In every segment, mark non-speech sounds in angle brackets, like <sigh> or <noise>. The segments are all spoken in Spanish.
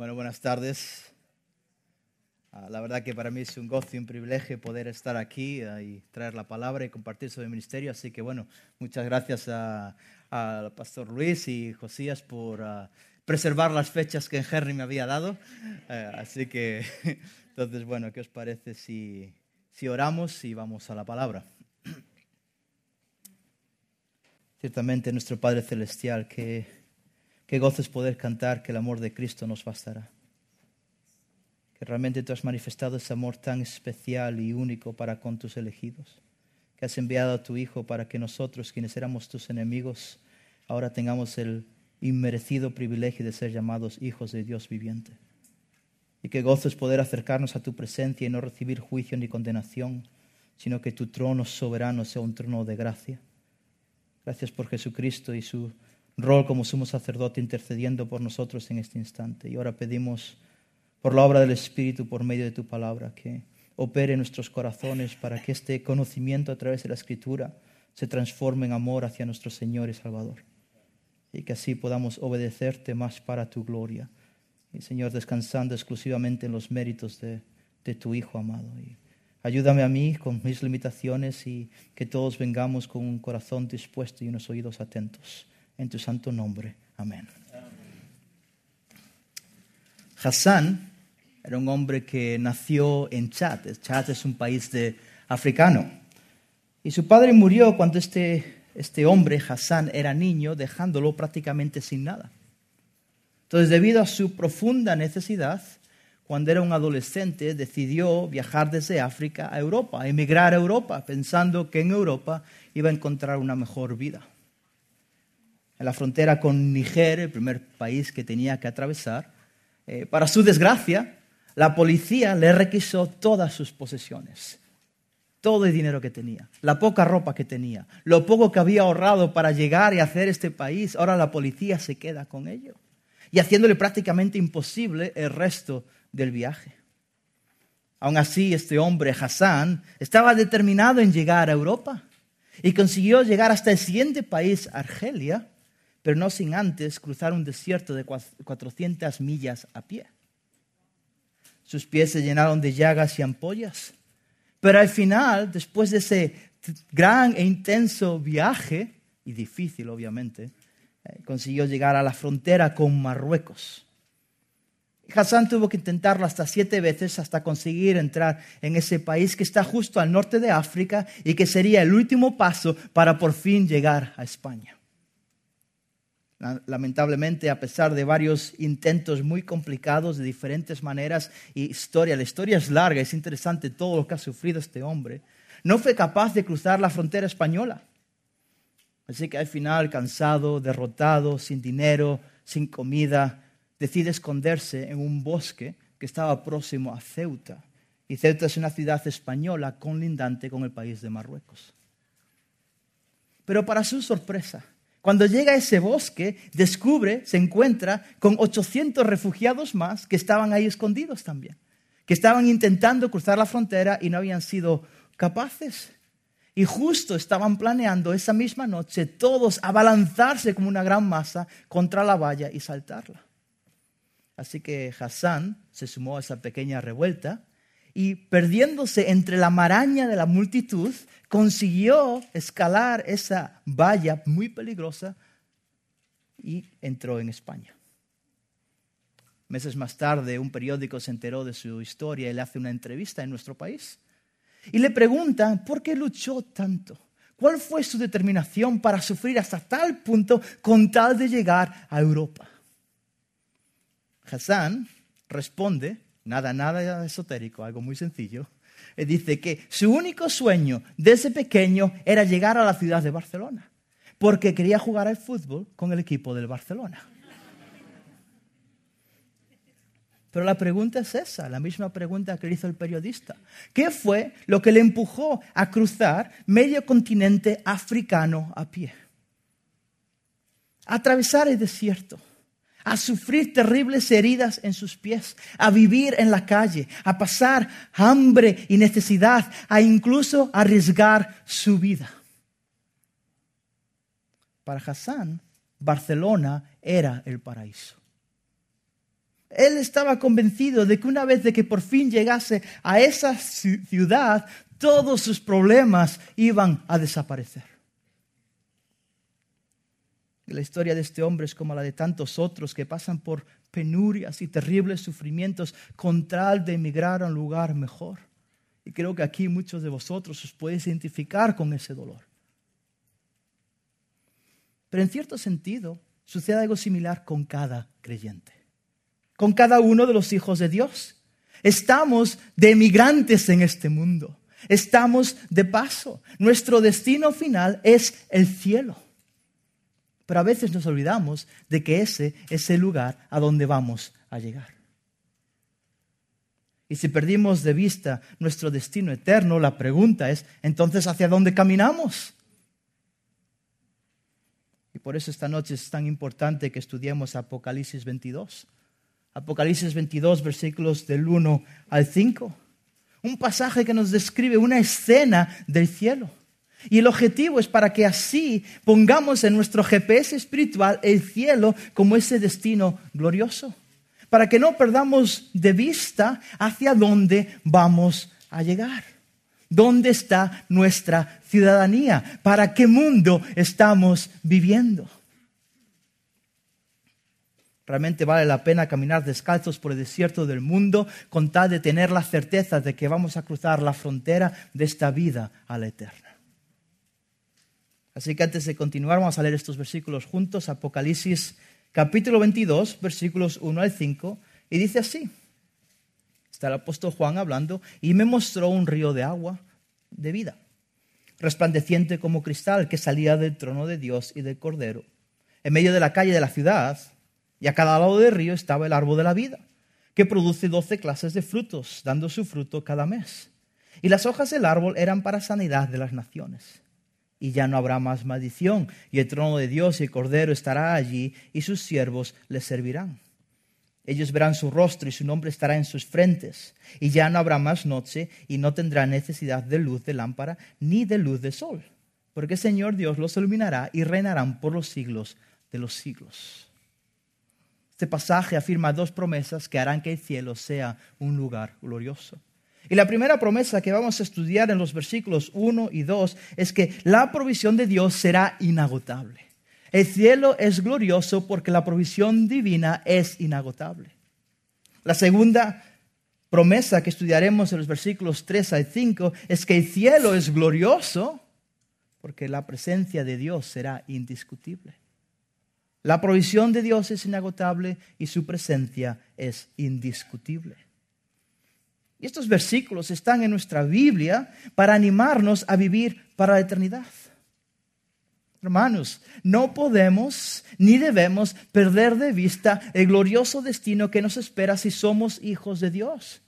Bueno, buenas tardes. Ah, la verdad que para mí es un gozo y un privilegio poder estar aquí y traer la palabra y compartir sobre el ministerio. Así que bueno, muchas gracias al pastor Luis y Josías por ah, preservar las fechas que Henry me había dado. Eh, así que, <laughs> entonces, bueno, ¿qué os parece si, si oramos y vamos a la palabra? <clears throat> Ciertamente nuestro Padre Celestial, que Qué gozo es poder cantar que el amor de Cristo nos bastará. Que realmente tú has manifestado ese amor tan especial y único para con tus elegidos. Que has enviado a tu Hijo para que nosotros, quienes éramos tus enemigos, ahora tengamos el inmerecido privilegio de ser llamados hijos de Dios viviente. Y qué gozo es poder acercarnos a tu presencia y no recibir juicio ni condenación, sino que tu trono soberano sea un trono de gracia. Gracias por Jesucristo y su rol como sumo sacerdote intercediendo por nosotros en este instante. Y ahora pedimos por la obra del Espíritu, por medio de tu palabra, que opere nuestros corazones para que este conocimiento a través de la Escritura se transforme en amor hacia nuestro Señor y Salvador. Y que así podamos obedecerte más para tu gloria. Y Señor, descansando exclusivamente en los méritos de, de tu Hijo amado. Y ayúdame a mí con mis limitaciones y que todos vengamos con un corazón dispuesto y unos oídos atentos en tu santo nombre. Amén. Hassan era un hombre que nació en Chad. Chad es un país de, africano. Y su padre murió cuando este, este hombre, Hassan, era niño, dejándolo prácticamente sin nada. Entonces, debido a su profunda necesidad, cuando era un adolescente, decidió viajar desde África a Europa, emigrar a Europa, pensando que en Europa iba a encontrar una mejor vida en la frontera con Niger, el primer país que tenía que atravesar. Eh, para su desgracia, la policía le requisó todas sus posesiones, todo el dinero que tenía, la poca ropa que tenía, lo poco que había ahorrado para llegar y hacer este país. Ahora la policía se queda con ello y haciéndole prácticamente imposible el resto del viaje. Aún así, este hombre, Hassan, estaba determinado en llegar a Europa y consiguió llegar hasta el siguiente país, Argelia, pero no sin antes cruzar un desierto de 400 millas a pie. Sus pies se llenaron de llagas y ampollas. Pero al final, después de ese gran e intenso viaje, y difícil obviamente, eh, consiguió llegar a la frontera con Marruecos. Hassan tuvo que intentarlo hasta siete veces hasta conseguir entrar en ese país que está justo al norte de África y que sería el último paso para por fin llegar a España. Lamentablemente, a pesar de varios intentos muy complicados de diferentes maneras y historia, la historia es larga, es interesante todo lo que ha sufrido este hombre, no fue capaz de cruzar la frontera española. Así que al final, cansado, derrotado, sin dinero, sin comida, decide esconderse en un bosque que estaba próximo a Ceuta. Y Ceuta es una ciudad española conlindante con el país de Marruecos. Pero para su sorpresa, cuando llega a ese bosque, descubre, se encuentra con 800 refugiados más que estaban ahí escondidos también, que estaban intentando cruzar la frontera y no habían sido capaces. Y justo estaban planeando esa misma noche todos abalanzarse como una gran masa contra la valla y saltarla. Así que Hassan se sumó a esa pequeña revuelta y perdiéndose entre la maraña de la multitud, consiguió escalar esa valla muy peligrosa y entró en España. Meses más tarde, un periódico se enteró de su historia y le hace una entrevista en nuestro país. Y le preguntan por qué luchó tanto. ¿Cuál fue su determinación para sufrir hasta tal punto con tal de llegar a Europa? Hassan responde nada, nada esotérico, algo muy sencillo. Eh, dice que su único sueño desde pequeño era llegar a la ciudad de Barcelona, porque quería jugar al fútbol con el equipo del Barcelona. Pero la pregunta es esa, la misma pregunta que hizo el periodista. ¿Qué fue lo que le empujó a cruzar medio continente africano a pie? atravesar el desierto a sufrir terribles heridas en sus pies, a vivir en la calle, a pasar hambre y necesidad, a incluso arriesgar su vida. Para Hassan, Barcelona era el paraíso. Él estaba convencido de que una vez de que por fin llegase a esa ciudad, todos sus problemas iban a desaparecer. La historia de este hombre es como la de tantos otros que pasan por penurias y terribles sufrimientos con tal de emigrar a un lugar mejor. Y creo que aquí muchos de vosotros os podéis identificar con ese dolor. Pero en cierto sentido, sucede algo similar con cada creyente, con cada uno de los hijos de Dios. Estamos de emigrantes en este mundo, estamos de paso. Nuestro destino final es el cielo. Pero a veces nos olvidamos de que ese es el lugar a donde vamos a llegar. Y si perdimos de vista nuestro destino eterno, la pregunta es, entonces, ¿hacia dónde caminamos? Y por eso esta noche es tan importante que estudiemos Apocalipsis 22. Apocalipsis 22, versículos del 1 al 5. Un pasaje que nos describe una escena del cielo. Y el objetivo es para que así pongamos en nuestro GPS espiritual el cielo como ese destino glorioso. Para que no perdamos de vista hacia dónde vamos a llegar. ¿Dónde está nuestra ciudadanía? ¿Para qué mundo estamos viviendo? Realmente vale la pena caminar descalzos por el desierto del mundo con tal de tener la certeza de que vamos a cruzar la frontera de esta vida a la eterna. Así que antes de continuar vamos a leer estos versículos juntos, Apocalipsis capítulo 22, versículos 1 al 5, y dice así. Está el apóstol Juan hablando y me mostró un río de agua de vida, resplandeciente como cristal que salía del trono de Dios y del Cordero. En medio de la calle de la ciudad y a cada lado del río estaba el árbol de la vida, que produce doce clases de frutos, dando su fruto cada mes. Y las hojas del árbol eran para sanidad de las naciones. Y ya no habrá más maldición, y el trono de Dios y el Cordero estará allí, y sus siervos le servirán. Ellos verán su rostro y su nombre estará en sus frentes. Y ya no habrá más noche y no tendrá necesidad de luz de lámpara ni de luz de sol. Porque el Señor Dios los iluminará y reinarán por los siglos de los siglos. Este pasaje afirma dos promesas que harán que el cielo sea un lugar glorioso. Y la primera promesa que vamos a estudiar en los versículos 1 y 2 es que la provisión de Dios será inagotable. El cielo es glorioso porque la provisión divina es inagotable. La segunda promesa que estudiaremos en los versículos 3 al 5 es que el cielo es glorioso porque la presencia de Dios será indiscutible. La provisión de Dios es inagotable y su presencia es indiscutible. Y estos versículos están en nuestra Biblia para animarnos a vivir para la eternidad. Hermanos, no podemos ni debemos perder de vista el glorioso destino que nos espera si somos hijos de Dios.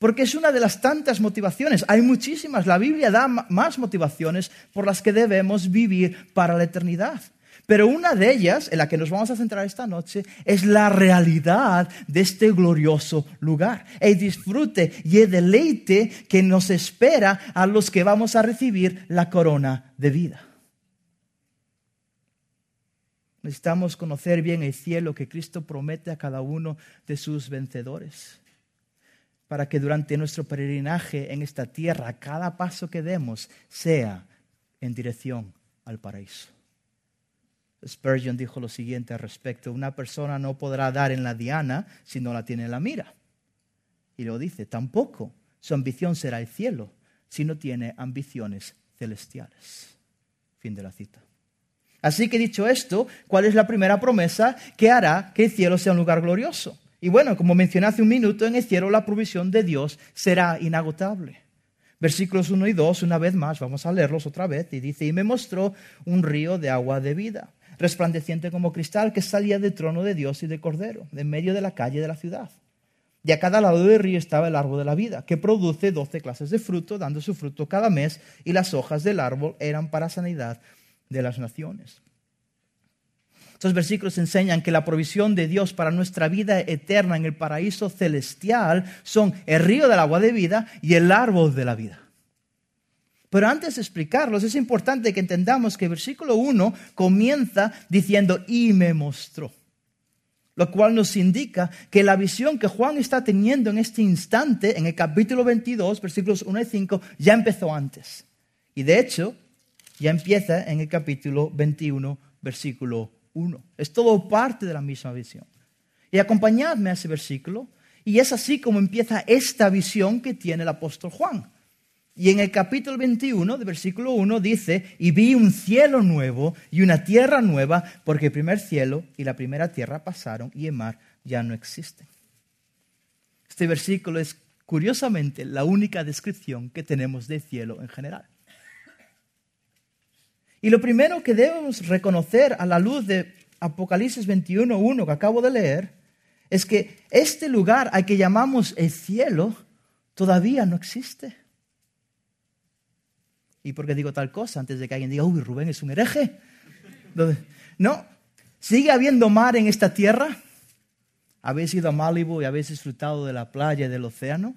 Porque es una de las tantas motivaciones, hay muchísimas, la Biblia da más motivaciones por las que debemos vivir para la eternidad. Pero una de ellas, en la que nos vamos a centrar esta noche, es la realidad de este glorioso lugar. El disfrute y el deleite que nos espera a los que vamos a recibir la corona de vida. Necesitamos conocer bien el cielo que Cristo promete a cada uno de sus vencedores, para que durante nuestro peregrinaje en esta tierra, cada paso que demos sea en dirección al paraíso. Spurgeon dijo lo siguiente al respecto, una persona no podrá dar en la diana si no la tiene en la mira. Y lo dice, tampoco su ambición será el cielo si no tiene ambiciones celestiales. Fin de la cita. Así que dicho esto, ¿cuál es la primera promesa que hará que el cielo sea un lugar glorioso? Y bueno, como mencioné hace un minuto, en el cielo la provisión de Dios será inagotable. Versículos 1 y 2, una vez más, vamos a leerlos otra vez, y dice, y me mostró un río de agua de vida, resplandeciente como cristal, que salía del trono de Dios y de Cordero, en medio de la calle de la ciudad. Y a cada lado del río estaba el árbol de la vida, que produce doce clases de fruto, dando su fruto cada mes, y las hojas del árbol eran para sanidad de las naciones. Estos versículos enseñan que la provisión de Dios para nuestra vida eterna en el paraíso celestial son el río del agua de vida y el árbol de la vida. Pero antes de explicarlos, es importante que entendamos que el versículo 1 comienza diciendo, y me mostró. Lo cual nos indica que la visión que Juan está teniendo en este instante, en el capítulo 22, versículos 1 y 5, ya empezó antes. Y de hecho, ya empieza en el capítulo 21, versículo 1. Es todo parte de la misma visión. Y acompañadme a ese versículo. Y es así como empieza esta visión que tiene el apóstol Juan. Y en el capítulo 21, de versículo 1, dice, y vi un cielo nuevo y una tierra nueva, porque el primer cielo y la primera tierra pasaron y el mar ya no existen. Este versículo es curiosamente la única descripción que tenemos del cielo en general. Y lo primero que debemos reconocer a la luz de Apocalipsis 21.1 que acabo de leer, es que este lugar al que llamamos el cielo todavía no existe. ¿Y por qué digo tal cosa? Antes de que alguien diga, uy, Rubén es un hereje. No, sigue habiendo mar en esta tierra. ¿Habéis ido a Malibu y habéis disfrutado de la playa y del océano?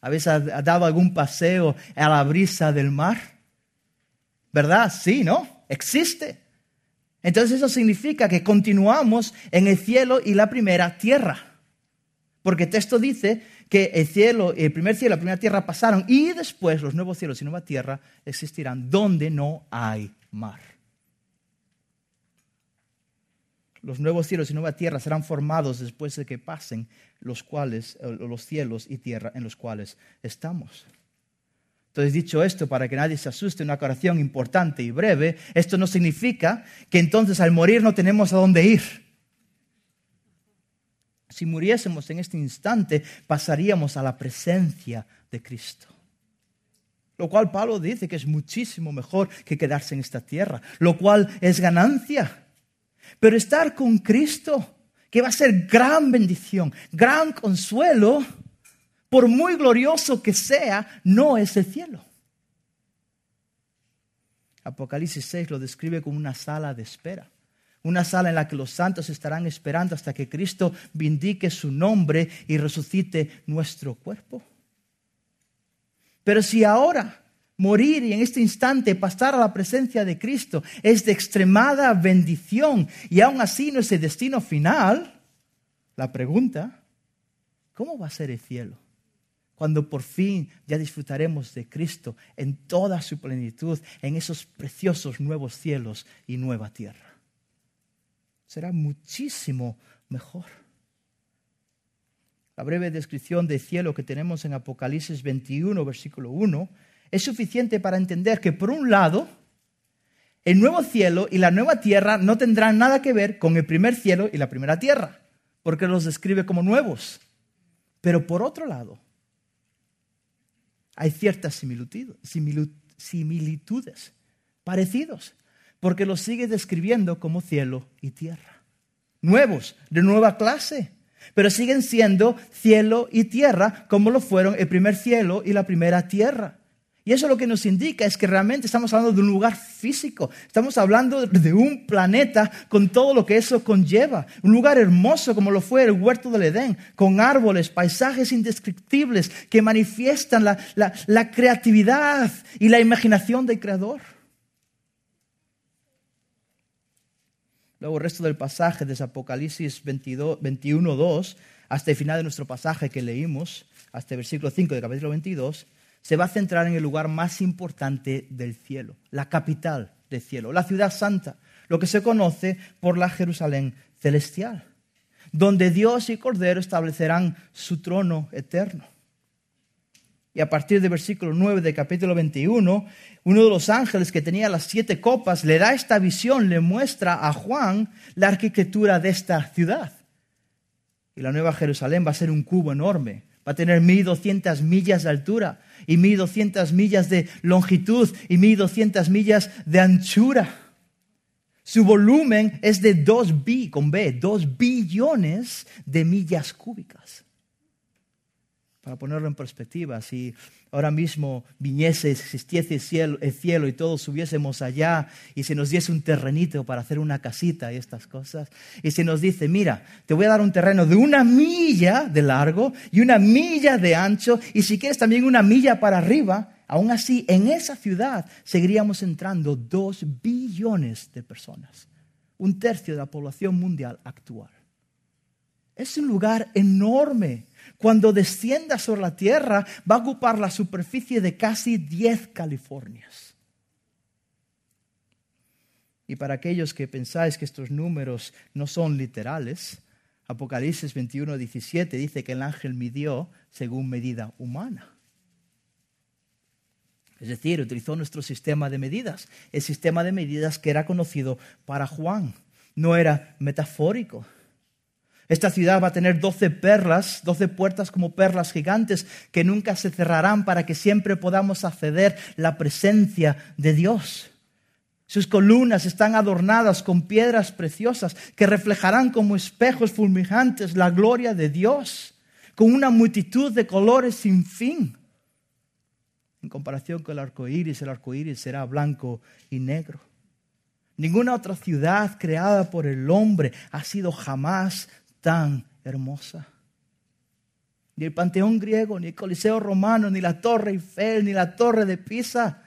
¿Habéis dado algún paseo a la brisa del mar? ¿Verdad? Sí, ¿no? Existe. Entonces eso significa que continuamos en el cielo y la primera tierra. Porque el texto dice que el cielo, el primer cielo y la primera tierra pasaron y después los nuevos cielos y nueva tierra existirán donde no hay mar. Los nuevos cielos y nueva tierra serán formados después de que pasen los cuales eh, los cielos y tierra en los cuales estamos. Entonces, dicho esto, para que nadie se asuste, una aclaración importante y breve, esto no significa que entonces al morir no tenemos a dónde ir. Si muriésemos en este instante, pasaríamos a la presencia de Cristo. Lo cual Pablo dice que es muchísimo mejor que quedarse en esta tierra, lo cual es ganancia. Pero estar con Cristo, que va a ser gran bendición, gran consuelo, por muy glorioso que sea, no es el cielo. Apocalipsis 6 lo describe como una sala de espera una sala en la que los santos estarán esperando hasta que Cristo vindique su nombre y resucite nuestro cuerpo. Pero si ahora morir y en este instante pasar a la presencia de Cristo es de extremada bendición y aún así no es el destino final, la pregunta, ¿cómo va a ser el cielo? Cuando por fin ya disfrutaremos de Cristo en toda su plenitud, en esos preciosos nuevos cielos y nueva tierra será muchísimo mejor. La breve descripción del cielo que tenemos en Apocalipsis 21, versículo 1, es suficiente para entender que, por un lado, el nuevo cielo y la nueva tierra no tendrán nada que ver con el primer cielo y la primera tierra, porque los describe como nuevos. Pero por otro lado, hay ciertas similitudes, parecidos porque los sigue describiendo como cielo y tierra. Nuevos, de nueva clase, pero siguen siendo cielo y tierra como lo fueron el primer cielo y la primera tierra. Y eso lo que nos indica es que realmente estamos hablando de un lugar físico, estamos hablando de un planeta con todo lo que eso conlleva, un lugar hermoso como lo fue el huerto del Edén, con árboles, paisajes indescriptibles que manifiestan la, la creatividad y la imaginación del Creador. Luego el resto del pasaje de Apocalipsis 21, 2, hasta el final de nuestro pasaje que leímos, hasta el versículo 5 del capítulo 22, se va a centrar en el lugar más importante del cielo, la capital del cielo, la ciudad santa, lo que se conoce por la Jerusalén celestial, donde Dios y Cordero establecerán su trono eterno. Y a partir del versículo 9 del capítulo 21, uno de los ángeles que tenía las siete copas le da esta visión, le muestra a Juan la arquitectura de esta ciudad. Y la nueva Jerusalén va a ser un cubo enorme, va a tener 1200 millas de altura y 1200 millas de longitud y 1200 millas de anchura. Su volumen es de 2 bi, con B, 2 billones de millas cúbicas para ponerlo en perspectiva, si ahora mismo viniese, existiese el cielo, el cielo y todos subiésemos allá y se nos diese un terrenito para hacer una casita y estas cosas, y se nos dice, mira, te voy a dar un terreno de una milla de largo y una milla de ancho, y si quieres también una milla para arriba, aún así en esa ciudad seguiríamos entrando dos billones de personas, un tercio de la población mundial actual. Es un lugar enorme. Cuando descienda sobre la tierra, va a ocupar la superficie de casi 10 Californias. Y para aquellos que pensáis que estos números no son literales, Apocalipsis 21, 17 dice que el ángel midió según medida humana. Es decir, utilizó nuestro sistema de medidas, el sistema de medidas que era conocido para Juan. No era metafórico. Esta ciudad va a tener doce perlas, doce puertas como perlas gigantes que nunca se cerrarán para que siempre podamos acceder la presencia de Dios. Sus columnas están adornadas con piedras preciosas que reflejarán como espejos fulminantes la gloria de Dios, con una multitud de colores sin fin. En comparación con el arco iris, el arco iris será blanco y negro. Ninguna otra ciudad creada por el hombre ha sido jamás tan hermosa. Ni el Panteón griego, ni el Coliseo romano, ni la Torre Eiffel, ni la Torre de Pisa,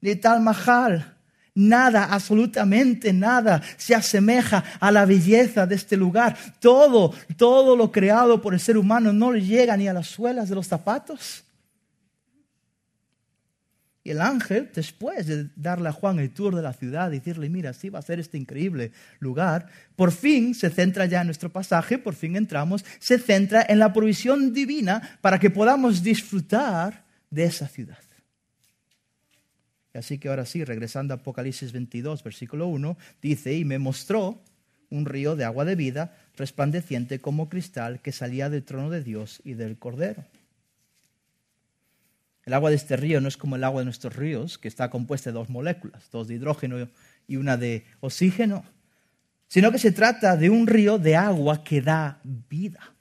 ni Tal Mahal. Nada, absolutamente nada se asemeja a la belleza de este lugar. Todo, todo lo creado por el ser humano no le llega ni a las suelas de los zapatos. Y el ángel, después de darle a Juan el tour de la ciudad, decirle, mira, sí va a ser este increíble lugar, por fin se centra ya en nuestro pasaje, por fin entramos, se centra en la provisión divina para que podamos disfrutar de esa ciudad. Así que ahora sí, regresando a Apocalipsis 22, versículo 1, dice, y me mostró un río de agua de vida, resplandeciente como cristal, que salía del trono de Dios y del Cordero. El agua de este río no es como el agua de nuestros ríos, que está compuesta de dos moléculas, dos de hidrógeno y una de oxígeno, sino que se trata de un río de agua que da vida.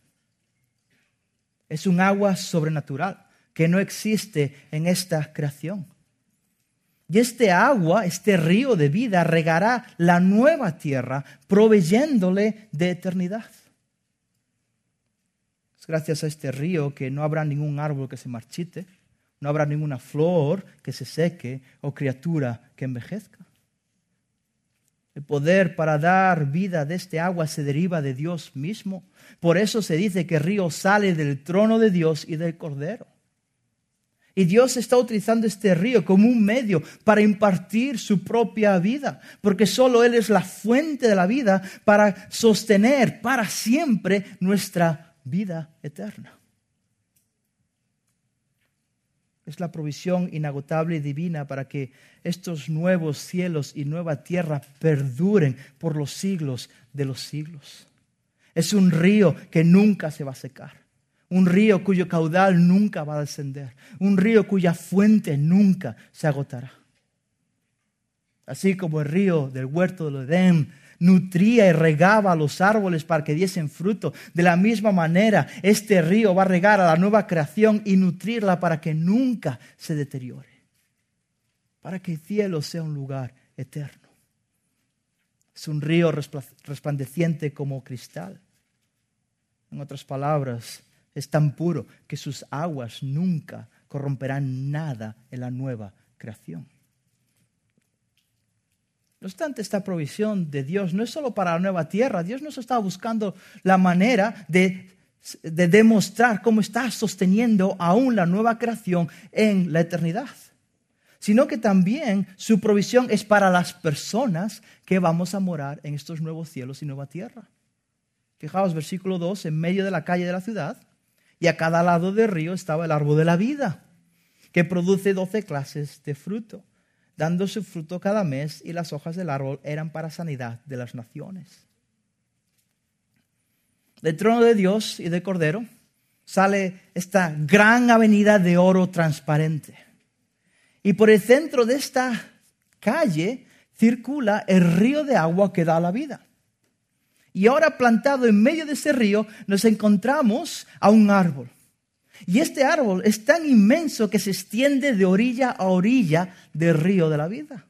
Es un agua sobrenatural que no existe en esta creación. Y este agua, este río de vida, regará la nueva tierra, proveyéndole de eternidad. Es gracias a este río que no habrá ningún árbol que se marchite, no habrá ninguna flor que se seque o criatura que envejezca. El poder para dar vida de este agua se deriva de Dios mismo. Por eso se dice que el río sale del trono de Dios y del Cordero. Y Dios está utilizando este río como un medio para impartir su propia vida, porque solo Él es la fuente de la vida para sostener para siempre nuestra vida eterna. Es la provisión inagotable y divina para que estos nuevos cielos y nueva tierra perduren por los siglos de los siglos. Es un río que nunca se va a secar. Un río cuyo caudal nunca va a descender. Un río cuya fuente nunca se agotará. Así como el río del huerto del Edén nutría y regaba a los árboles para que diesen fruto. De la misma manera, este río va a regar a la nueva creación y nutrirla para que nunca se deteriore, para que el cielo sea un lugar eterno. Es un río resplandeciente como cristal. En otras palabras, es tan puro que sus aguas nunca corromperán nada en la nueva creación. No obstante, esta provisión de Dios no es solo para la nueva tierra. Dios nos está buscando la manera de, de demostrar cómo está sosteniendo aún la nueva creación en la eternidad. Sino que también su provisión es para las personas que vamos a morar en estos nuevos cielos y nueva tierra. Fijaos, versículo 2, en medio de la calle de la ciudad, y a cada lado del río estaba el árbol de la vida, que produce doce clases de fruto dando su fruto cada mes, y las hojas del árbol eran para sanidad de las naciones. Del trono de Dios y del Cordero sale esta gran avenida de oro transparente. Y por el centro de esta calle circula el río de agua que da la vida. Y ahora plantado en medio de ese río nos encontramos a un árbol. Y este árbol es tan inmenso que se extiende de orilla a orilla del río de la vida.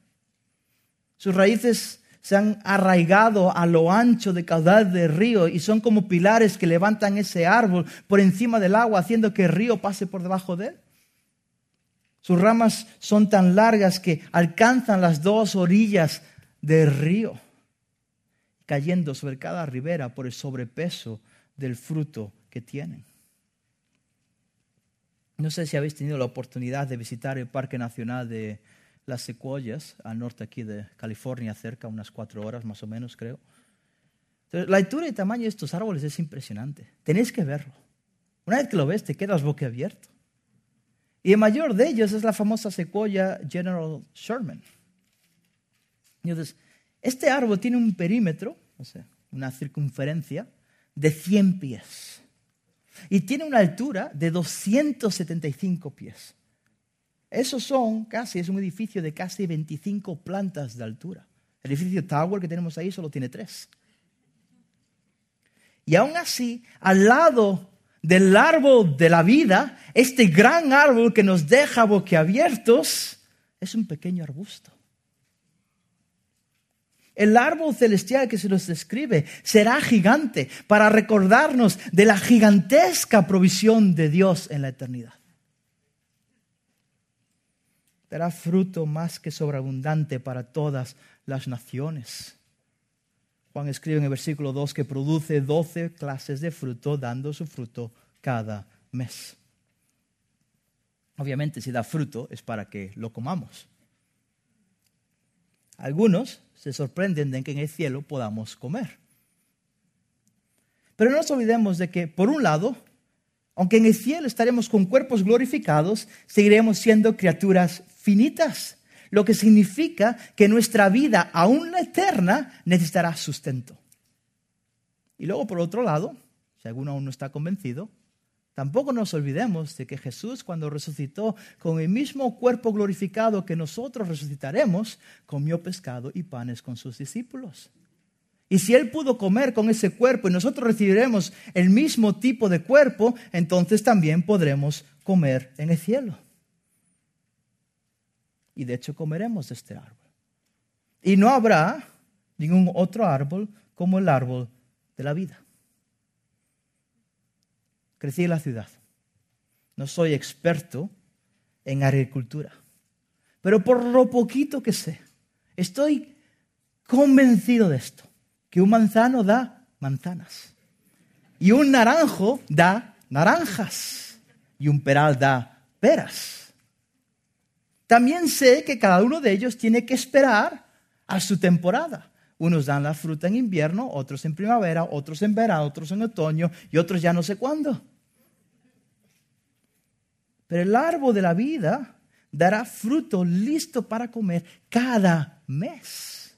Sus raíces se han arraigado a lo ancho de caudal del río y son como pilares que levantan ese árbol por encima del agua, haciendo que el río pase por debajo de él. Sus ramas son tan largas que alcanzan las dos orillas del río, cayendo sobre cada ribera por el sobrepeso del fruto que tienen. No sé si habéis tenido la oportunidad de visitar el Parque Nacional de las Secuoyas, al norte aquí de California, cerca, unas cuatro horas más o menos, creo. la altura y tamaño de estos árboles es impresionante. Tenéis que verlo. Una vez que lo ves, te quedas boquiabierto. Y el mayor de ellos es la famosa secuoya General Sherman. Entonces, este árbol tiene un perímetro, o sea, una circunferencia de 100 pies y tiene una altura de 275 pies. Esos son casi, es un edificio de casi 25 plantas de altura. El edificio Tower que tenemos ahí solo tiene tres. Y aún así, al lado del árbol de la vida, este gran árbol que nos deja boquiabiertos, es un pequeño arbusto. El árbol celestial que se nos describe será gigante para recordarnos de la gigantesca provisión de Dios en la eternidad. Dará fruto más que sobreabundante para todas las naciones. Juan escribe en el versículo 2 que produce doce clases de fruto, dando su fruto cada mes. Obviamente, si da fruto es para que lo comamos. Algunos se sorprenden de que en el cielo podamos comer. Pero no nos olvidemos de que, por un lado, aunque en el cielo estaremos con cuerpos glorificados, seguiremos siendo criaturas finitas, lo que significa que nuestra vida, aún la eterna, necesitará sustento. Y luego, por otro lado, si alguno aún no está convencido, Tampoco nos olvidemos de que Jesús cuando resucitó con el mismo cuerpo glorificado que nosotros resucitaremos, comió pescado y panes con sus discípulos. Y si Él pudo comer con ese cuerpo y nosotros recibiremos el mismo tipo de cuerpo, entonces también podremos comer en el cielo. Y de hecho comeremos de este árbol. Y no habrá ningún otro árbol como el árbol de la vida crecí en la ciudad. No soy experto en agricultura. Pero por lo poquito que sé, estoy convencido de esto, que un manzano da manzanas. Y un naranjo da naranjas. Y un peral da peras. También sé que cada uno de ellos tiene que esperar a su temporada. Unos dan la fruta en invierno, otros en primavera, otros en verano, otros en otoño y otros ya no sé cuándo. Pero el árbol de la vida dará fruto listo para comer cada mes.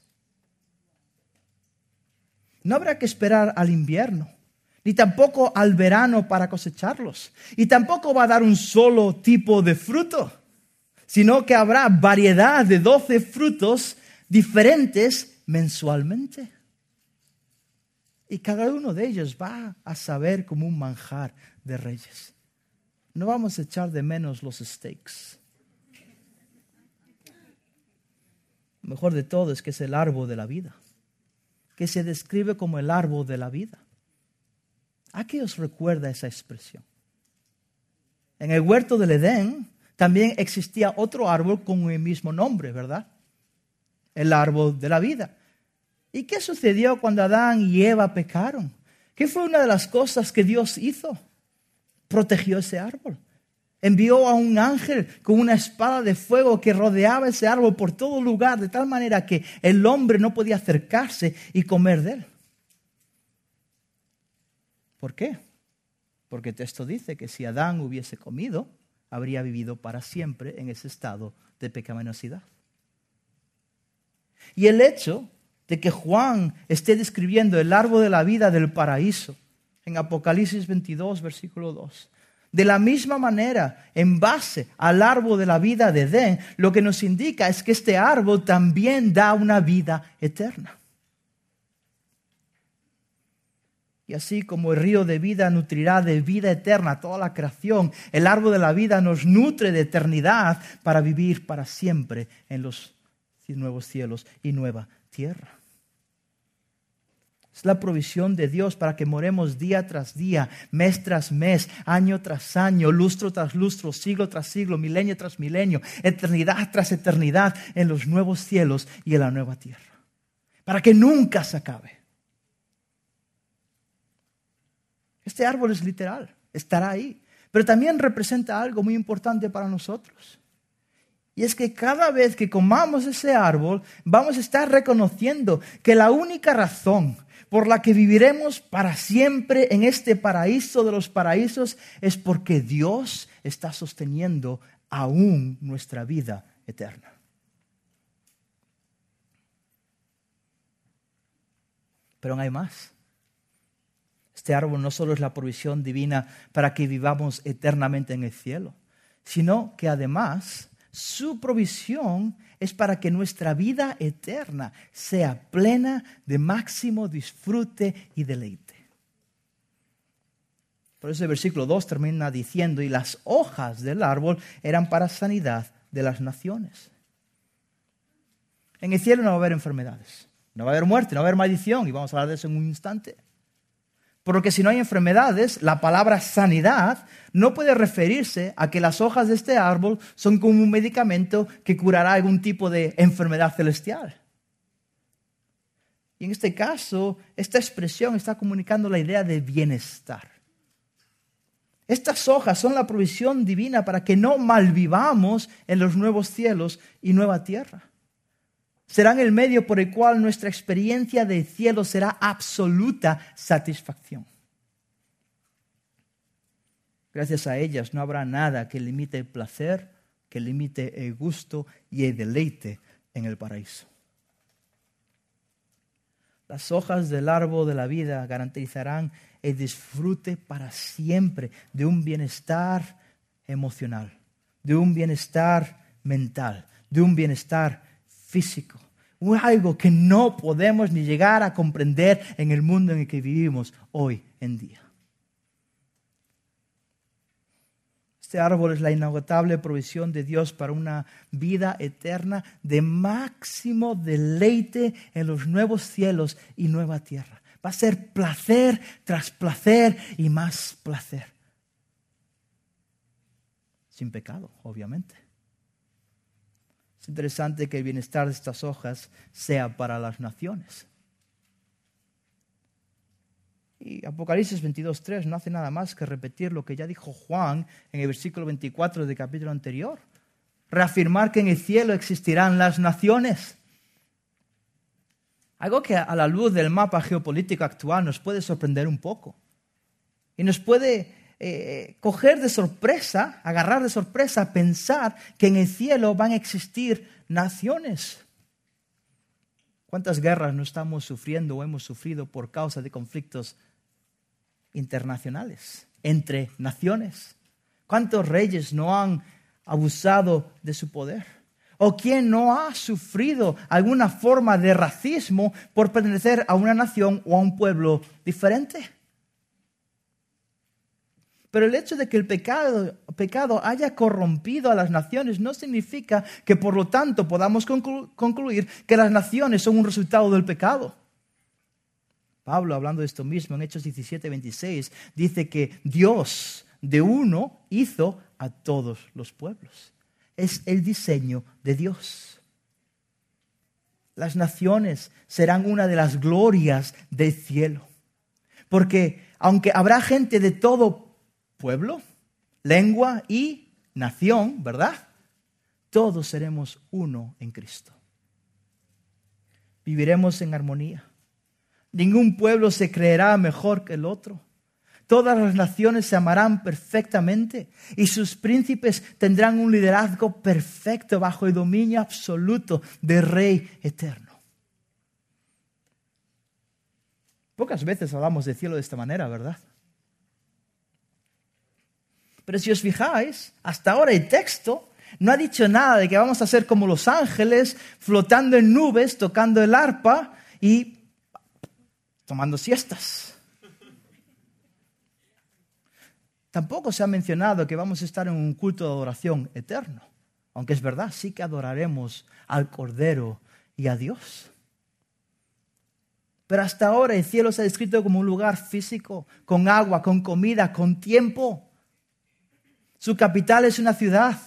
No habrá que esperar al invierno, ni tampoco al verano para cosecharlos. Y tampoco va a dar un solo tipo de fruto, sino que habrá variedad de doce frutos diferentes mensualmente. Y cada uno de ellos va a saber como un manjar de reyes. No vamos a echar de menos los steaks. Lo mejor de todo es que es el árbol de la vida, que se describe como el árbol de la vida. ¿A qué os recuerda esa expresión? En el huerto del Edén también existía otro árbol con el mismo nombre, ¿verdad? El árbol de la vida. ¿Y qué sucedió cuando Adán y Eva pecaron? ¿Qué fue una de las cosas que Dios hizo? Protegió ese árbol. Envió a un ángel con una espada de fuego que rodeaba ese árbol por todo lugar, de tal manera que el hombre no podía acercarse y comer de él. ¿Por qué? Porque el texto dice que si Adán hubiese comido, habría vivido para siempre en ese estado de pecaminosidad. Y el hecho de que Juan esté describiendo el árbol de la vida del paraíso en Apocalipsis 22, versículo 2, de la misma manera, en base al árbol de la vida de Edén, lo que nos indica es que este árbol también da una vida eterna. Y así como el río de vida nutrirá de vida eterna toda la creación, el árbol de la vida nos nutre de eternidad para vivir para siempre en los nuevos cielos y nueva tierra. Es la provisión de Dios para que moremos día tras día, mes tras mes, año tras año, lustro tras lustro, siglo tras siglo, milenio tras milenio, eternidad tras eternidad en los nuevos cielos y en la nueva tierra. Para que nunca se acabe. Este árbol es literal, estará ahí. Pero también representa algo muy importante para nosotros. Y es que cada vez que comamos ese árbol, vamos a estar reconociendo que la única razón por la que viviremos para siempre en este paraíso de los paraísos es porque Dios está sosteniendo aún nuestra vida eterna. Pero no hay más. Este árbol no solo es la provisión divina para que vivamos eternamente en el cielo, sino que además su provisión es para que nuestra vida eterna sea plena de máximo disfrute y deleite. Por eso el versículo 2 termina diciendo, y las hojas del árbol eran para sanidad de las naciones. En el cielo no va a haber enfermedades, no va a haber muerte, no va a haber maldición, y vamos a hablar de eso en un instante. Porque si no hay enfermedades, la palabra sanidad no puede referirse a que las hojas de este árbol son como un medicamento que curará algún tipo de enfermedad celestial. Y en este caso, esta expresión está comunicando la idea de bienestar. Estas hojas son la provisión divina para que no malvivamos en los nuevos cielos y nueva tierra serán el medio por el cual nuestra experiencia del cielo será absoluta satisfacción. Gracias a ellas no habrá nada que limite el placer, que limite el gusto y el deleite en el paraíso. Las hojas del árbol de la vida garantizarán el disfrute para siempre de un bienestar emocional, de un bienestar mental, de un bienestar físico. Algo que no podemos ni llegar a comprender en el mundo en el que vivimos hoy en día. Este árbol es la inagotable provisión de Dios para una vida eterna de máximo deleite en los nuevos cielos y nueva tierra. Va a ser placer tras placer y más placer. Sin pecado, obviamente. Es interesante que el bienestar de estas hojas sea para las naciones. Y Apocalipsis 22.3 no hace nada más que repetir lo que ya dijo Juan en el versículo 24 del capítulo anterior. Reafirmar que en el cielo existirán las naciones. Algo que a la luz del mapa geopolítico actual nos puede sorprender un poco. Y nos puede eh, coger de sorpresa, agarrar de sorpresa, pensar que en el cielo van a existir naciones. ¿Cuántas guerras no estamos sufriendo o hemos sufrido por causa de conflictos internacionales, entre naciones? ¿Cuántos reyes no han abusado de su poder? ¿O quién no ha sufrido alguna forma de racismo por pertenecer a una nación o a un pueblo diferente? Pero el hecho de que el pecado, haya corrompido a las naciones no significa que por lo tanto podamos concluir que las naciones son un resultado del pecado. Pablo, hablando de esto mismo en Hechos 17, 26, dice que Dios de uno hizo a todos los pueblos. Es el diseño de Dios. Las naciones serán una de las glorias del cielo. Porque aunque habrá gente de todo pueblo, lengua y nación, ¿verdad? Todos seremos uno en Cristo. Viviremos en armonía. Ningún pueblo se creerá mejor que el otro. Todas las naciones se amarán perfectamente y sus príncipes tendrán un liderazgo perfecto bajo el dominio absoluto del Rey eterno. Pocas veces hablamos del cielo de esta manera, ¿verdad? Pero si os fijáis, hasta ahora el texto no ha dicho nada de que vamos a ser como los ángeles, flotando en nubes, tocando el arpa y tomando siestas. Tampoco se ha mencionado que vamos a estar en un culto de adoración eterno, aunque es verdad, sí que adoraremos al Cordero y a Dios. Pero hasta ahora el cielo se ha descrito como un lugar físico, con agua, con comida, con tiempo. Su capital es una ciudad.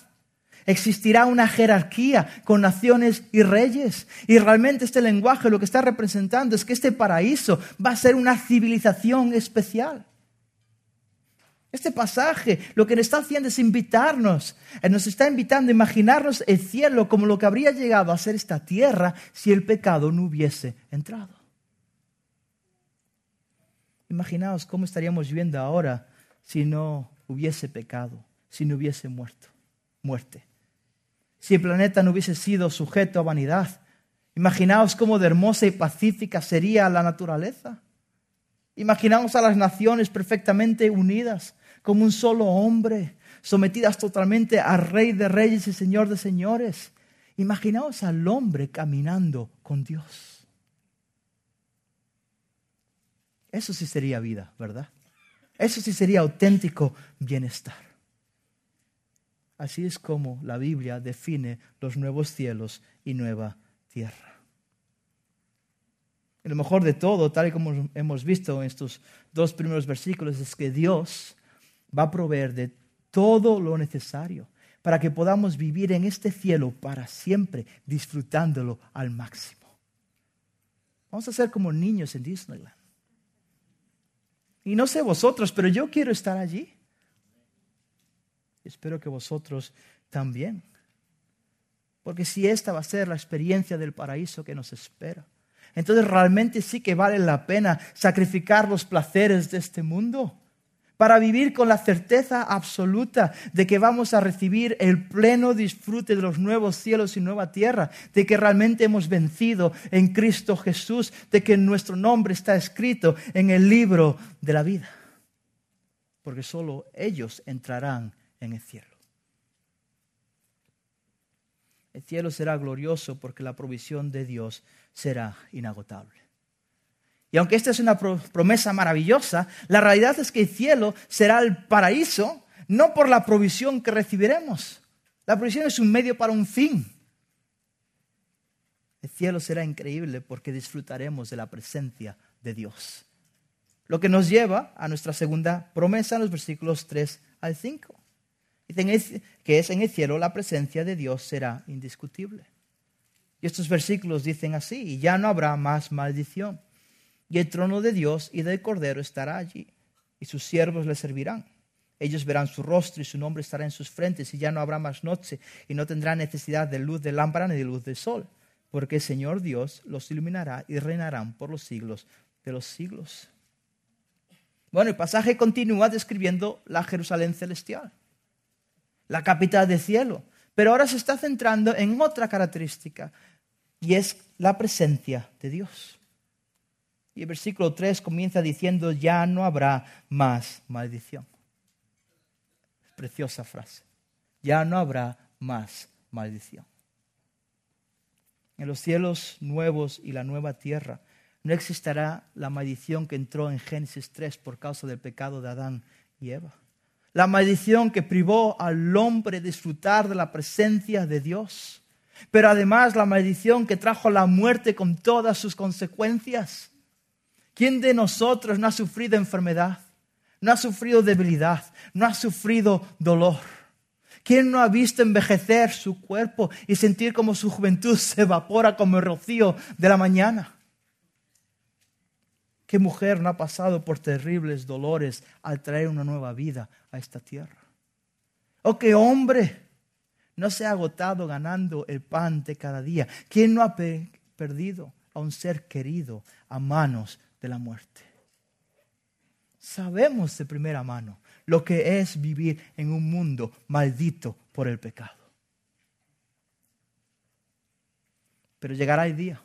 Existirá una jerarquía con naciones y reyes. Y realmente este lenguaje lo que está representando es que este paraíso va a ser una civilización especial. Este pasaje lo que nos está haciendo es invitarnos, eh, nos está invitando a imaginarnos el cielo como lo que habría llegado a ser esta tierra si el pecado no hubiese entrado. Imaginaos cómo estaríamos viviendo ahora si no hubiese pecado, si no hubiese muerto, muerte. Si el planeta no hubiese sido sujeto a vanidad, imaginaos cómo de hermosa y pacífica sería la naturaleza. Imaginaos a las naciones perfectamente unidas, como un solo hombre, sometidas totalmente al Rey de Reyes y Señor de Señores. Imaginaos al hombre caminando con Dios. Eso sí sería vida, ¿verdad? Eso sí sería auténtico bienestar. Así es como la Biblia define los nuevos cielos y nueva tierra. Y lo mejor de todo, tal y como hemos visto en estos dos primeros versículos, es que Dios va a proveer de todo lo necesario para que podamos vivir en este cielo para siempre, disfrutándolo al máximo. Vamos a ser como niños en Disneyland. Y no sé vosotros, pero yo quiero estar allí. Espero que vosotros también. Porque si esta va a ser la experiencia del paraíso que nos espera, entonces realmente sí que vale la pena sacrificar los placeres de este mundo para vivir con la certeza absoluta de que vamos a recibir el pleno disfrute de los nuevos cielos y nueva tierra, de que realmente hemos vencido en Cristo Jesús, de que nuestro nombre está escrito en el libro de la vida, porque solo ellos entrarán en el cielo. El cielo será glorioso porque la provisión de Dios será inagotable. Y aunque esta es una promesa maravillosa, la realidad es que el cielo será el paraíso no por la provisión que recibiremos. La provisión es un medio para un fin. El cielo será increíble porque disfrutaremos de la presencia de Dios. Lo que nos lleva a nuestra segunda promesa en los versículos 3 al 5. Que es en el cielo la presencia de Dios será indiscutible. Y estos versículos dicen así, y ya no habrá más maldición y el trono de Dios y del Cordero estará allí, y sus siervos le servirán. Ellos verán su rostro y su nombre estará en sus frentes, y ya no habrá más noche, y no tendrán necesidad de luz de lámpara ni de luz de sol, porque el Señor Dios los iluminará y reinarán por los siglos de los siglos. Bueno, el pasaje continúa describiendo la Jerusalén celestial, la capital del cielo, pero ahora se está centrando en otra característica, y es la presencia de Dios. Y el versículo 3 comienza diciendo, ya no habrá más maldición. Preciosa frase. Ya no habrá más maldición. En los cielos nuevos y la nueva tierra no existirá la maldición que entró en Génesis 3 por causa del pecado de Adán y Eva. La maldición que privó al hombre de disfrutar de la presencia de Dios. Pero además la maldición que trajo la muerte con todas sus consecuencias. ¿Quién de nosotros no ha sufrido enfermedad? No ha sufrido debilidad, no ha sufrido dolor. ¿Quién no ha visto envejecer su cuerpo y sentir como su juventud se evapora como el rocío de la mañana? ¿Qué mujer no ha pasado por terribles dolores al traer una nueva vida a esta tierra? ¿O qué hombre no se ha agotado ganando el pan de cada día? ¿Quién no ha perdido a un ser querido a manos de la muerte. Sabemos de primera mano lo que es vivir en un mundo maldito por el pecado. Pero llegará el día,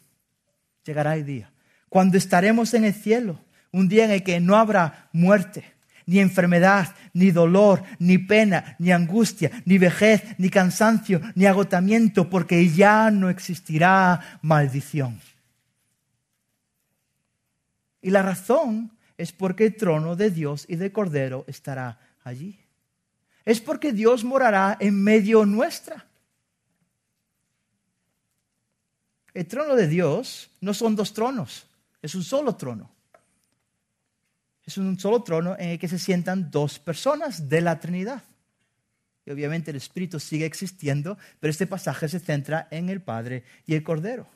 llegará el día, cuando estaremos en el cielo, un día en el que no habrá muerte, ni enfermedad, ni dolor, ni pena, ni angustia, ni vejez, ni cansancio, ni agotamiento, porque ya no existirá maldición. Y la razón es porque el trono de Dios y de Cordero estará allí. Es porque Dios morará en medio nuestra. El trono de Dios no son dos tronos, es un solo trono. Es un solo trono en el que se sientan dos personas de la Trinidad. Y obviamente el Espíritu sigue existiendo, pero este pasaje se centra en el Padre y el Cordero.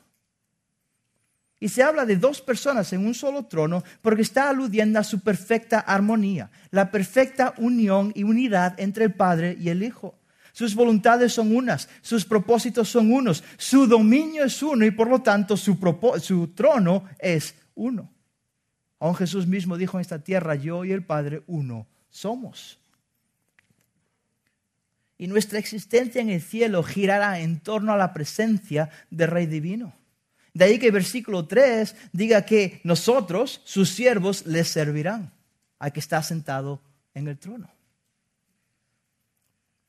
Y se habla de dos personas en un solo trono porque está aludiendo a su perfecta armonía, la perfecta unión y unidad entre el Padre y el Hijo. Sus voluntades son unas, sus propósitos son unos, su dominio es uno y por lo tanto su, trono es uno. Aún Jesús mismo dijo en esta tierra, yo y el Padre uno somos. Y nuestra existencia en el cielo girará en torno a la presencia del Rey Divino. De ahí que el versículo 3 diga que nosotros, sus siervos, les servirán al que está sentado en el trono.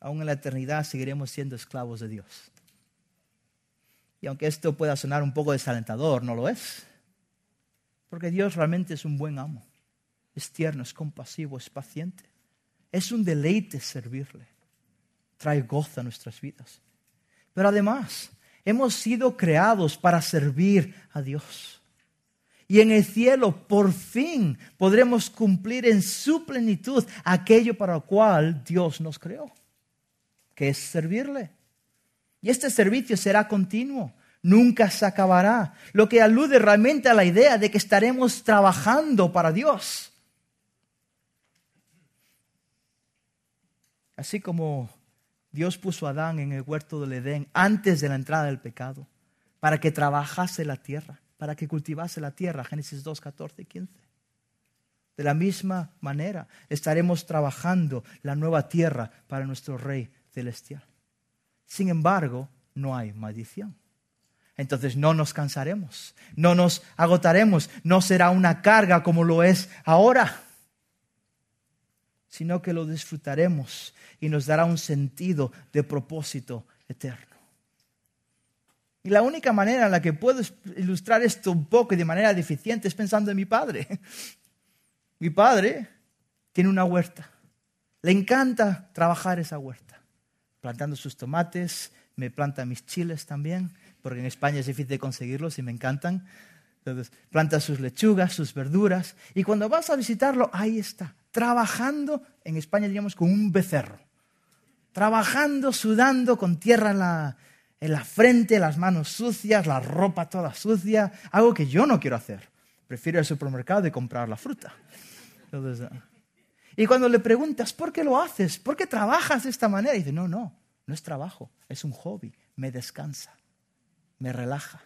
Aún en la eternidad seguiremos siendo esclavos de Dios. Y aunque esto pueda sonar un poco desalentador, no lo es. Porque Dios realmente es un buen amo. Es tierno, es compasivo, es paciente. Es un deleite servirle. Trae gozo a nuestras vidas. Pero además, hemos sido creados para servir a Dios. Y en el cielo, por fin, podremos cumplir en su plenitud aquello para lo cual Dios nos creó, que es servirle. Y este servicio será continuo, nunca se acabará, lo que alude realmente a la idea de que estaremos trabajando para Dios. Así como Dios puso a Adán en el huerto del Edén antes de la entrada del pecado, para que trabajase la tierra, para que cultivase la tierra, Génesis 2, 14 y 15. De la misma manera estaremos trabajando la nueva tierra para nuestro Rey celestial. Sin embargo, no hay maldición. Entonces no nos cansaremos, no nos agotaremos, no será una carga como lo es ahora sino que lo disfrutaremos y nos dará un sentido de propósito eterno. Y la única manera en la que puedo ilustrar esto un poco y de manera deficiente es pensando en mi padre. Mi padre tiene una huerta. Le encanta trabajar esa huerta, plantando sus tomates, me planta mis chiles también, porque en España es difícil conseguirlos y me encantan. Entonces, planta sus lechugas, sus verduras, y cuando vas a visitarlo, ahí está, trabajando, en España diríamos, con un becerro. Trabajando, sudando, con tierra en la, en la frente, las manos sucias, la ropa toda sucia, algo que yo no quiero hacer. Prefiero ir al supermercado y comprar la fruta. Ah. Y cuando le preguntas, ¿por qué lo haces? ¿Por qué trabajas de esta manera? Y dice, no, no, no es trabajo, es un hobby, me descansa, me relaja.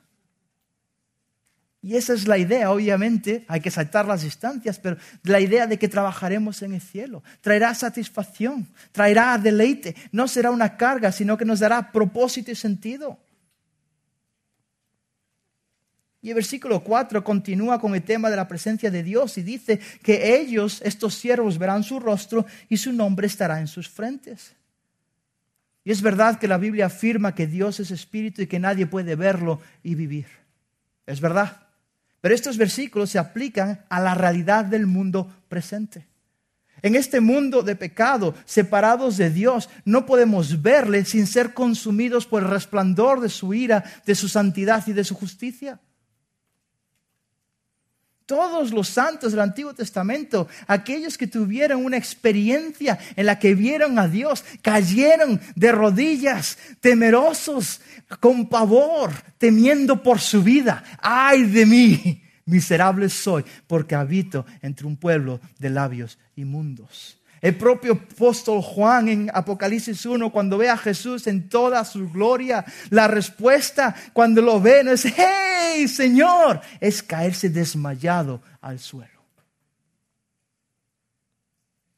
Y esa es la idea, obviamente, hay que saltar las distancias, pero la idea de que trabajaremos en el cielo traerá satisfacción, traerá deleite, no será una carga, sino que nos dará propósito y sentido. Y el versículo 4 continúa con el tema de la presencia de Dios y dice que ellos, estos siervos, verán su rostro y su nombre estará en sus frentes. Y es verdad que la Biblia afirma que Dios es espíritu y que nadie puede verlo y vivir. Es verdad. Pero estos versículos se aplican a la realidad del mundo presente. En este mundo de pecado, separados de Dios, no podemos verle sin ser consumidos por el resplandor de su ira, de su santidad y de su justicia. Todos los santos del Antiguo Testamento, aquellos que tuvieron una experiencia en la que vieron a Dios, cayeron de rodillas, temerosos, con pavor, temiendo por su vida. ¡Ay de mí! Miserable soy, porque habito entre un pueblo de labios inmundos. El propio apóstol Juan en Apocalipsis 1, cuando ve a Jesús en toda su gloria, la respuesta cuando lo ve no es, hey Señor, es caerse desmayado al suelo.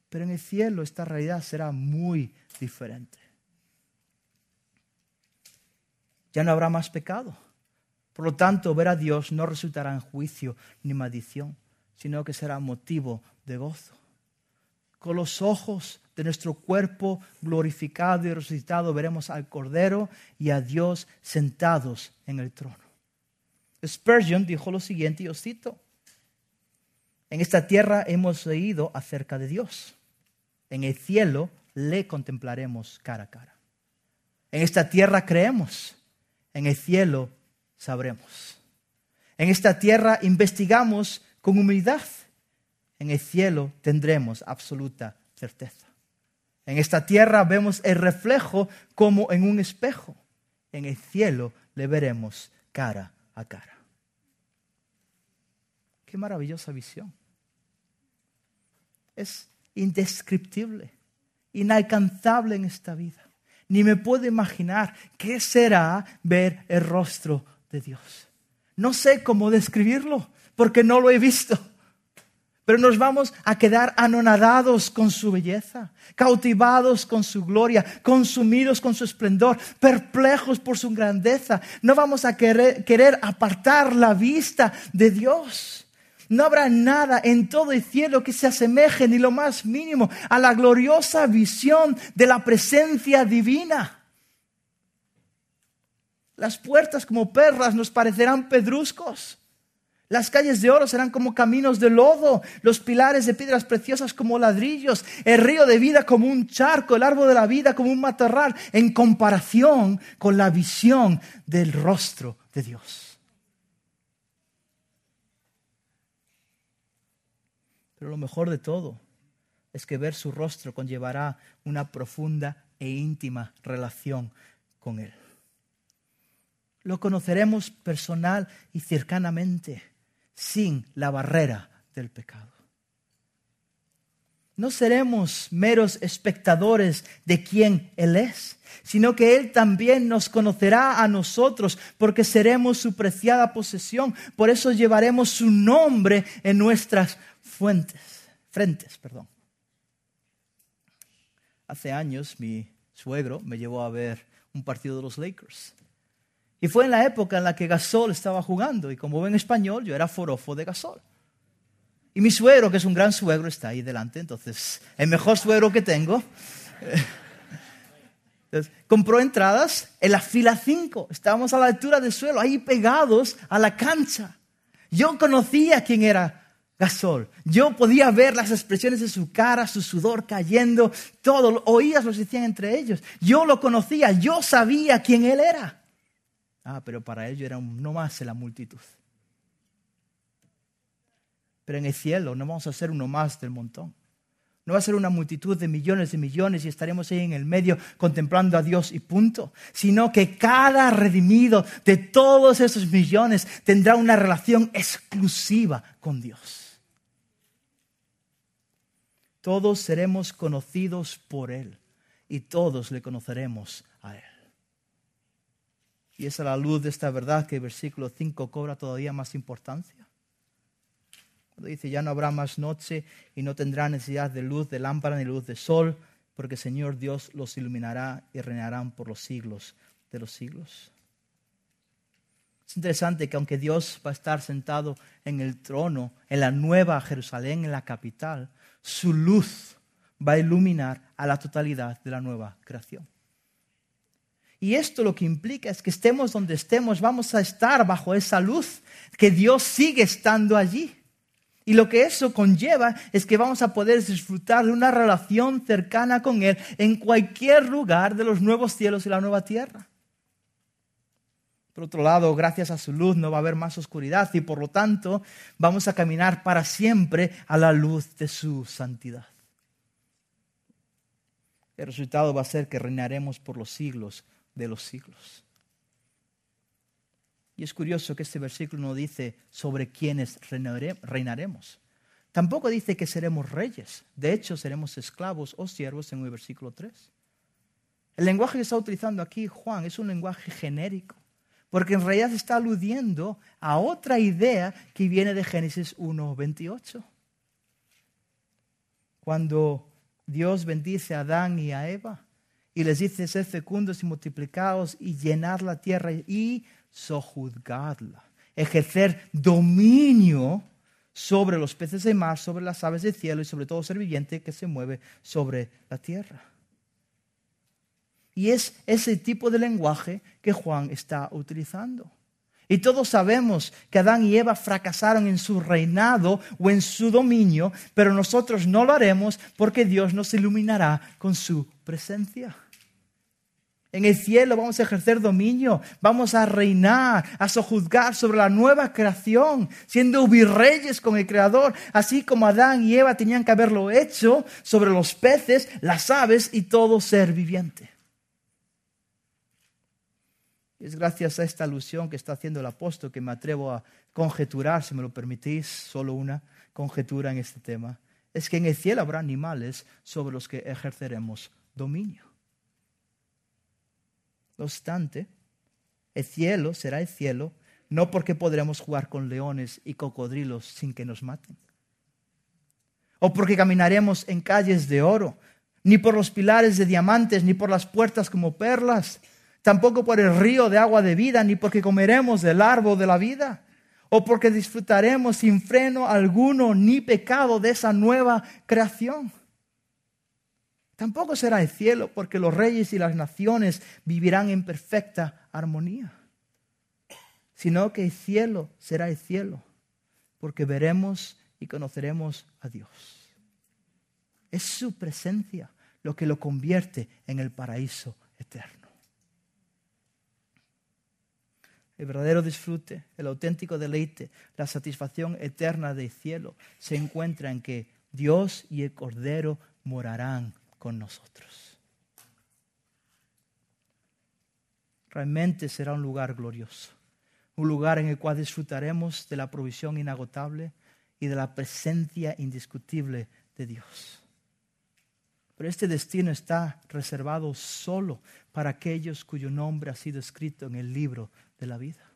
Pero en el cielo esta realidad será muy diferente. Ya no habrá más pecado. Por lo tanto, ver a Dios no resultará en juicio ni maldición, sino que será motivo de gozo con los ojos de nuestro cuerpo glorificado y resucitado, veremos al Cordero y a Dios sentados en el trono. Spurgeon dijo lo siguiente, y os cito, en esta tierra hemos oído acerca de Dios, en el cielo le contemplaremos cara a cara. En esta tierra creemos, en el cielo sabremos. En esta tierra investigamos con humildad, en el cielo tendremos absoluta certeza. En esta tierra vemos el reflejo como en un espejo. En el cielo le veremos cara a cara. Qué maravillosa visión. Es indescriptible, inalcanzable en esta vida. Ni me puedo imaginar qué será ver el rostro de Dios. No sé cómo describirlo, porque no lo he visto. Pero nos vamos a quedar anonadados con su belleza, cautivados con su gloria, consumidos con su esplendor, perplejos por su grandeza. No vamos a querer, querer apartar la vista de Dios. No habrá nada en todo el cielo que se asemeje ni lo más mínimo a la gloriosa visión de la presencia divina. Las puertas como perlas nos parecerán pedruscos. Las calles de oro serán como caminos de lodo, los pilares de piedras preciosas como ladrillos, el río de vida como un charco, el árbol de la vida como un matorral, en comparación con la visión del rostro de Dios. Pero lo mejor de todo es que ver su rostro conllevará una profunda e íntima relación con Él. Lo conoceremos personal y cercanamente sin la barrera del pecado. No seremos meros espectadores de quién Él es, sino que Él también nos conocerá a nosotros porque seremos su preciada posesión. Por eso llevaremos su nombre en nuestras fuentes, frentes. Perdón. Hace años mi suegro me llevó a ver un partido de los Lakers. Y fue en la época en la que Gasol estaba jugando. Y como ven español, yo era forofo de Gasol. Y mi suegro, que es un gran suegro, está ahí delante. Entonces, el mejor suegro que tengo. <laughs> compró entradas en la fila 5. Estábamos a la altura del suelo, ahí pegados a la cancha. Yo conocía quién era Gasol. Yo podía ver las expresiones de su cara, su sudor cayendo, todo. Oías lo que decían entre ellos. Yo lo conocía, yo sabía quién él era. Ah, pero para ellos era no más en la multitud. Pero en el cielo no vamos a ser uno más del montón. No va a ser una multitud de millones y millones y estaremos ahí en el medio contemplando a Dios y punto. Sino que cada redimido de todos esos millones tendrá una relación exclusiva con Dios. Todos seremos conocidos por Él y todos le conoceremos a Él. Y es a la luz de esta verdad que el versículo 5 cobra todavía más importancia. Cuando dice, ya no habrá más noche y no tendrá necesidad de luz de lámpara ni luz de sol, porque el Señor Dios los iluminará y reinarán por los siglos de los siglos. Es interesante que aunque Dios va a estar sentado en el trono, en la nueva Jerusalén, en la capital, su luz va a iluminar a la totalidad de la nueva creación. Y esto lo que implica es que estemos donde estemos, vamos a estar bajo esa luz, que Dios sigue estando allí. Y lo que eso conlleva es que vamos a poder disfrutar de una relación cercana con Él en cualquier lugar de los nuevos cielos y la nueva tierra. Por otro lado, gracias a su luz no va a haber más oscuridad y por lo tanto vamos a caminar para siempre a la luz de su santidad. El resultado va a ser que reinaremos por los siglos de los siglos. Y es curioso que este versículo no dice sobre quiénes reinaremos. Tampoco dice que seremos reyes. De hecho, seremos esclavos o siervos en el versículo 3. El lenguaje que está utilizando aquí Juan es un lenguaje genérico, porque en realidad está aludiendo a otra idea que viene de Génesis 1.28. Cuando Dios bendice a Adán y a Eva, y les dice, ser fecundos y multiplicados y llenar la tierra y sojuzgarla. Ejercer dominio sobre los peces de mar, sobre las aves del cielo y sobre todo ser viviente que se mueve sobre la tierra. Y es ese tipo de lenguaje que Juan está utilizando. Y todos sabemos que Adán y Eva fracasaron en su reinado o en su dominio, pero nosotros no lo haremos porque Dios nos iluminará con su presencia. En el cielo vamos a ejercer dominio, vamos a reinar, a sojuzgar sobre la nueva creación, siendo virreyes con el Creador, así como Adán y Eva tenían que haberlo hecho sobre los peces, las aves y todo ser viviente. Es gracias a esta alusión que está haciendo el apóstol que me atrevo a conjeturar, si me lo permitís, solo una conjetura en este tema. Es que en el cielo habrá animales sobre los que ejerceremos dominio. No obstante, el cielo será el cielo no porque podremos jugar con leones y cocodrilos sin que nos maten, o porque caminaremos en calles de oro, ni por los pilares de diamantes, ni por las puertas como perlas, tampoco por el río de agua de vida, ni porque comeremos del árbol de la vida, o porque disfrutaremos sin freno alguno ni pecado de esa nueva creación. Tampoco será el cielo, porque los reyes y las naciones vivirán en perfecta armonía, sino que el cielo será el cielo, porque veremos y conoceremos a Dios. Es su presencia lo que lo convierte en el paraíso eterno. el verdadero disfrute, el auténtico deleite, la satisfacción eterna del cielo se encuentra en que Dios y el Cordero morarán con nosotros. Realmente será un lugar glorioso, un lugar en el cual disfrutaremos de la provisión inagotable y de la presencia indiscutible de Dios. Pero este destino está reservado solo para aquellos cuyo nombre ha sido escrito en el libro de la vida.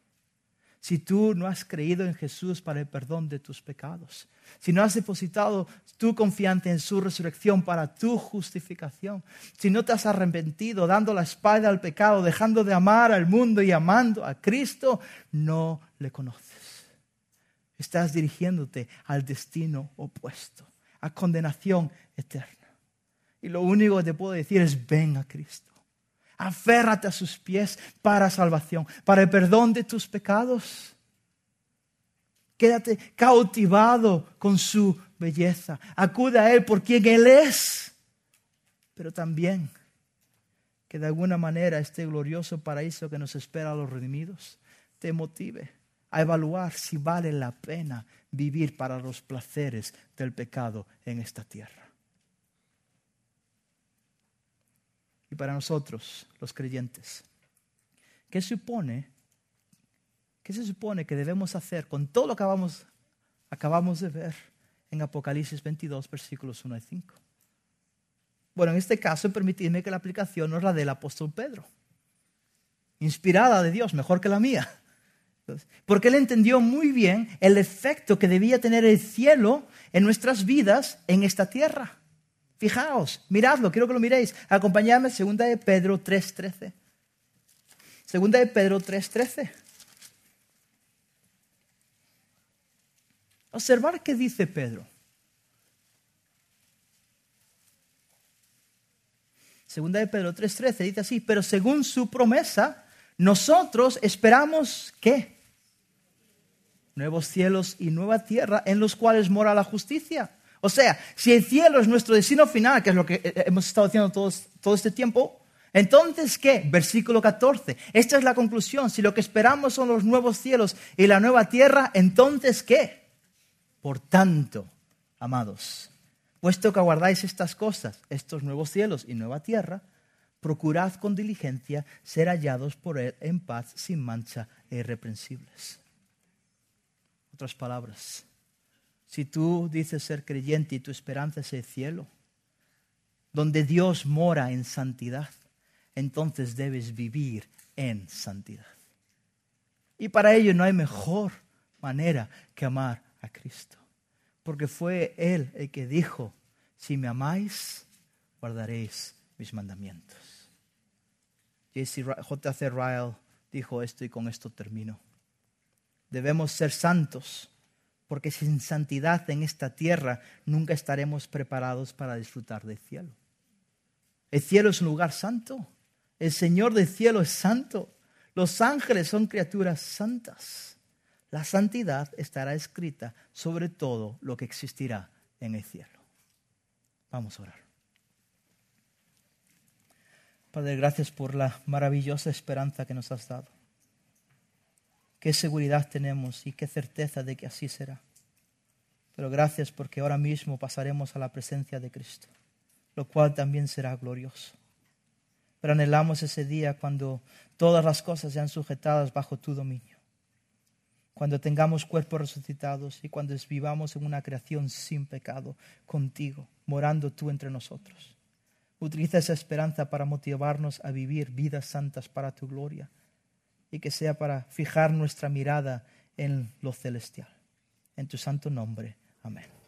Si tú no has creído en Jesús para el perdón de tus pecados, si no has depositado tu confianza en su resurrección para tu justificación, si no te has arrepentido dando la espalda al pecado, dejando de amar al mundo y amando a Cristo, no le conoces. Estás dirigiéndote al destino opuesto, a condenación eterna. Y lo único que te puedo decir es ven a Cristo. Aférrate a sus pies para salvación, para el perdón de tus pecados. Quédate cautivado con su belleza. Acude a Él por quien Él es. Pero también que de alguna manera este glorioso paraíso que nos espera a los redimidos te motive a evaluar si vale la pena vivir para los placeres del pecado en esta tierra. Para nosotros, los creyentes. ¿Qué supone? ¿Qué se supone que debemos hacer con todo lo que acabamos, acabamos de ver en Apocalipsis 22, versículos 1 y 5? Bueno, en este caso, permitidme que la aplicación nos la dé el apóstol Pedro. Inspirada de Dios, mejor que la mía. Porque él entendió muy bien el efecto que debía tener el cielo en nuestras vidas en esta tierra. Fijaos, miradlo, quiero que lo miréis. Acompañadme, segunda de Pedro 3.13. Segunda de Pedro 3.13. Observar qué dice Pedro. Segunda de Pedro 3.13 dice así, pero según su promesa, nosotros esperamos qué? Nuevos cielos y nueva tierra en los cuales mora la justicia. O sea, si el cielo es nuestro destino final, que es lo que eh, hemos estado haciendo todo este tiempo, entonces, ¿qué? Versículo 14. Esta es la conclusión. Si lo que esperamos son los nuevos cielos y la nueva tierra, entonces, ¿qué? Por tanto, amados, puesto que aguardáis estas cosas, estos nuevos cielos y nueva tierra, procurad con diligencia ser hallados por Él en paz, sin mancha e irreprensibles. Otras palabras, si tú dices ser creyente y tu esperanza es el cielo, donde Dios mora en santidad, entonces debes vivir en santidad. Y para ello no hay mejor manera que amar a Cristo. Porque fue Él el que dijo, si me amáis, guardaréis mis mandamientos. J.C. Ryle dijo esto y con esto termino. Debemos ser santos porque sin santidad en esta tierra nunca estaremos preparados para disfrutar del cielo. El cielo es un lugar santo, el Señor del cielo es santo, los ángeles son criaturas santas. La santidad estará escrita sobre todo lo que existirá en el cielo. Vamos a orar. Padre, gracias por la maravillosa esperanza que nos has dado qué seguridad tenemos y qué certeza de que así será. Pero gracias porque ahora mismo pasaremos a la presencia de Cristo, lo cual también será glorioso. pero anhelamos ese día cuando todas las cosas sean sujetadas bajo tu dominio. Cuando tengamos cuerpos resucitados y cuando vivamos en una creación sin pecado contigo, morando tú entre nosotros. Utiliza esa esperanza para motivarnos a vivir vidas santas para tu gloria y que sea para fijar nuestra mirada en lo celestial. En tu santo nombre. Amén.